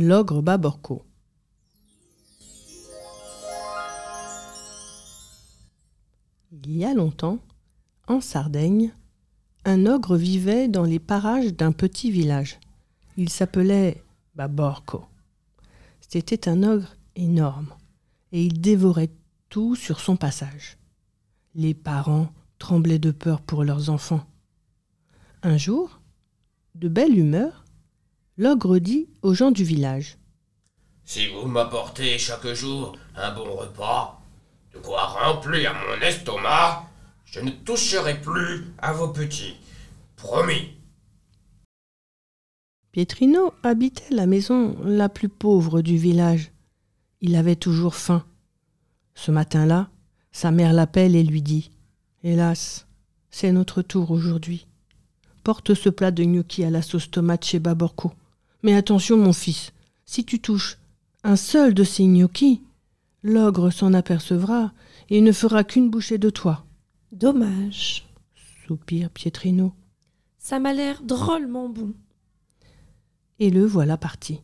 L'ogre Baborco. Il y a longtemps, en Sardaigne, un ogre vivait dans les parages d'un petit village. Il s'appelait Baborco. C'était un ogre énorme, et il dévorait tout sur son passage. Les parents tremblaient de peur pour leurs enfants. Un jour, de belle humeur, l'ogre dit aux gens du village Si vous m'apportez chaque jour un bon repas, de quoi remplir mon estomac, je ne toucherai plus à vos petits. Promis. Pietrino habitait la maison la plus pauvre du village. Il avait toujours faim. Ce matin-là, sa mère l'appelle et lui dit Hélas, c'est notre tour aujourd'hui. Porte ce plat de gnocchi à la sauce tomate chez Baborco. Mais attention, mon fils, si tu touches un seul de ces gnocchis, l'ogre s'en apercevra et ne fera qu'une bouchée de toi. Dommage. Soupire Pietrino. Ça m'a l'air drôlement bon. Et le voilà parti.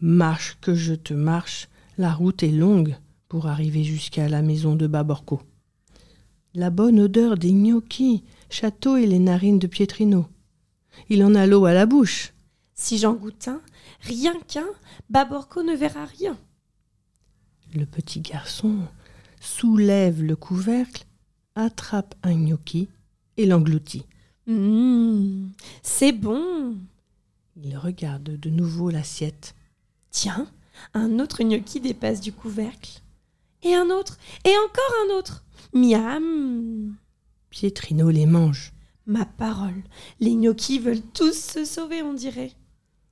Marche que je te marche, la route est longue pour arriver jusqu'à la maison de Baborco. La bonne odeur des gnocchis château les narines de Pietrino. Il en a l'eau à la bouche. Si j'en goûte un, rien qu'un, Baborco ne verra rien. Le petit garçon soulève le couvercle, attrape un gnocchi et l'engloutit. Mmh, c'est bon. Il regarde de nouveau l'assiette. Tiens, un autre gnocchi dépasse du couvercle. Et un autre, et encore un autre. Miam. Pietrino les mange. Ma parole, les gnocchis veulent tous se sauver, on dirait.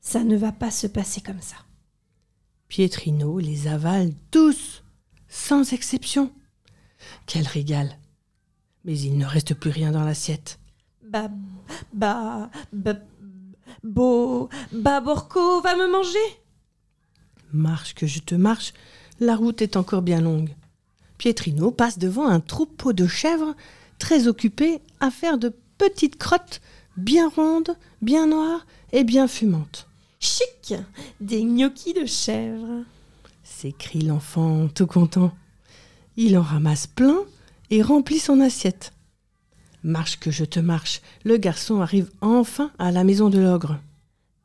Ça ne va pas se passer comme ça. Pietrino les avale tous, sans exception. Quel régal. Mais il ne reste plus rien dans l'assiette. Bah, bah, bah, beau, Baborco va me manger. Marche que je te marche, la route est encore bien longue. Pietrino passe devant un troupeau de chèvres très occupés à faire de petites crottes bien rondes, bien noires et bien fumantes. Chic Des gnocchis de chèvre s'écrie l'enfant tout content. Il en ramasse plein et remplit son assiette. Marche que je te marche, le garçon arrive enfin à la maison de l'ogre.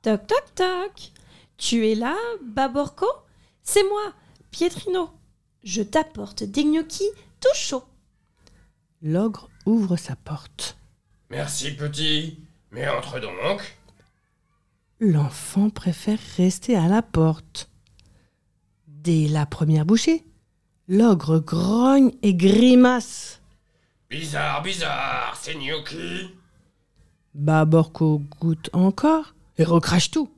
Toc toc toc Tu es là, Baborco? C'est moi, Pietrino. Je t'apporte des gnocchis tout chauds. L'ogre ouvre sa porte. Merci, petit. Mais entre donc. L'enfant préfère rester à la porte. Dès la première bouchée, l'ogre grogne et grimace. Bizarre, bizarre, c'est gnocchi. Baborco goûte encore et recrache tout.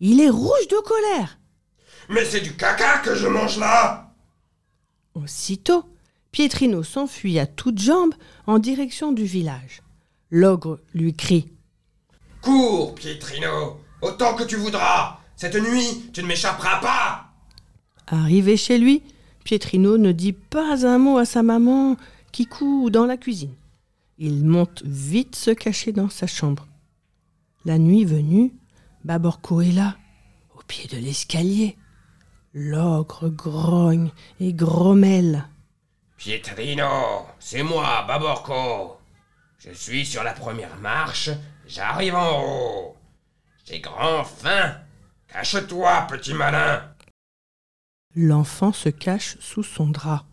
Il est rouge de colère. Mais c'est du caca que je mange là Aussitôt, Pietrino s'enfuit à toutes jambes en direction du village. L'ogre lui crie Cours, Pietrino, autant que tu voudras. Cette nuit, tu ne m'échapperas pas. Arrivé chez lui, Pietrino ne dit pas un mot à sa maman qui coud dans la cuisine. Il monte vite se cacher dans sa chambre. La nuit venue, Baborco est là, au pied de l'escalier. L'ogre grogne et grommelle. Pietrino, c'est moi, Baborco. Je suis sur la première marche, j'arrive en haut. Grand faim. Cache-toi, petit malin. L'enfant se cache sous son drap.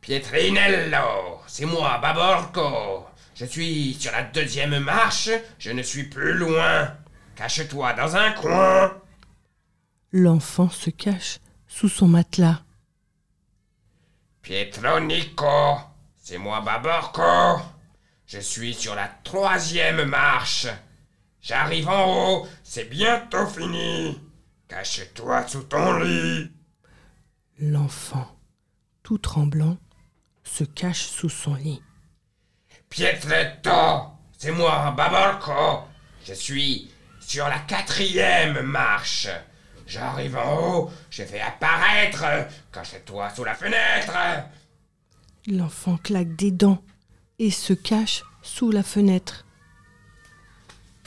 Pietrinello, c'est moi, Baborco. Je suis sur la deuxième marche, je ne suis plus loin. Cache-toi dans un coin. L'enfant se cache sous son matelas. Pietronico, c'est moi, Baborco. Je suis sur la troisième marche. J'arrive en haut, c'est bientôt fini. Cache-toi sous ton lit. L'enfant, tout tremblant, se cache sous son lit. Pietretto, c'est moi, Baborco. Je suis sur la quatrième marche. J'arrive en haut, je fais apparaître. Cache-toi sous la fenêtre. L'enfant claque des dents et se cache sous la fenêtre.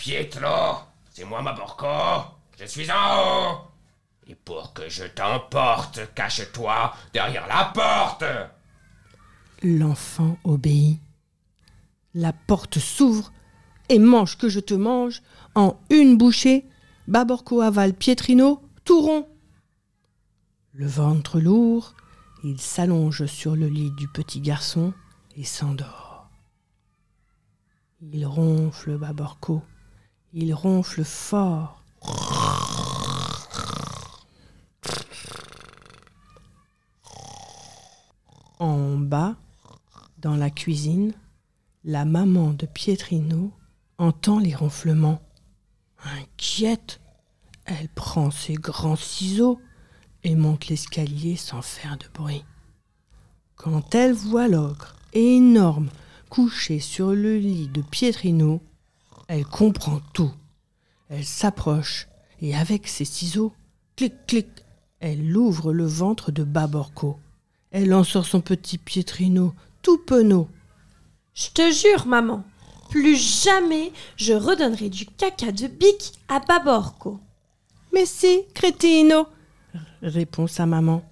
Pietro, c'est moi, Baborco. Je suis en haut. Et pour que je t'emporte, cache-toi derrière la porte. L'enfant obéit. La porte s'ouvre et mange que je te mange en une bouchée. Baborco avale Pietrino tout rond. Le ventre lourd, il s'allonge sur le lit du petit garçon et s'endort. Il ronfle Baborco, il ronfle fort. En bas, dans la cuisine, la maman de Pietrino entend les ronflements. Inquiète, elle prend ses grands ciseaux et monte l'escalier sans faire de bruit. Quand elle voit l'ogre énorme couché sur le lit de Pietrino, elle comprend tout. Elle s'approche et avec ses ciseaux, clic clic, elle ouvre le ventre de Baborco. Elle en sort son petit Pietrino, tout penaud. Je te jure, maman, plus jamais je redonnerai du caca de bique à Baborco. Mais si, crétino, répond sa maman.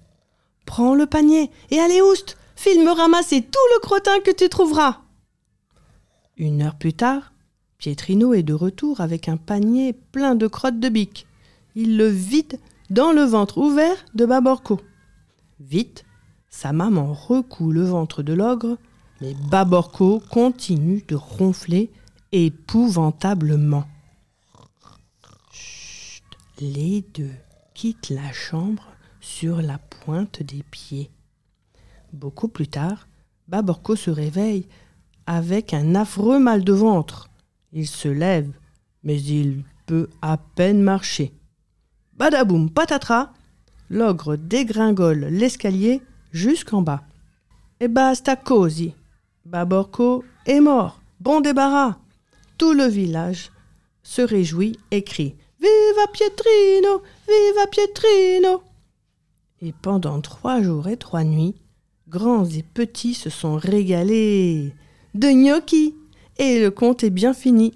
Prends le panier et allez ouste, file me ramasser tout le crottin que tu trouveras. Une heure plus tard, Pietrino est de retour avec un panier plein de crottes de bique. Il le vide dans le ventre ouvert de Baborco. Vite, sa maman recoue le ventre de l'ogre, mais Baborco continue de ronfler épouvantablement. Chut, les deux quittent la chambre sur la pointe des pieds. Beaucoup plus tard, Baborco se réveille avec un affreux mal de ventre. Il se lève, mais il peut à peine marcher. Badaboum patatra, l'ogre dégringole l'escalier jusqu'en bas. Et basta così. Baborco est mort. Bon débarras. Tout le village se réjouit et crie Viva Pietrino Viva Pietrino Et pendant trois jours et trois nuits, grands et petits se sont régalés de gnocchi. Et le conte est bien fini.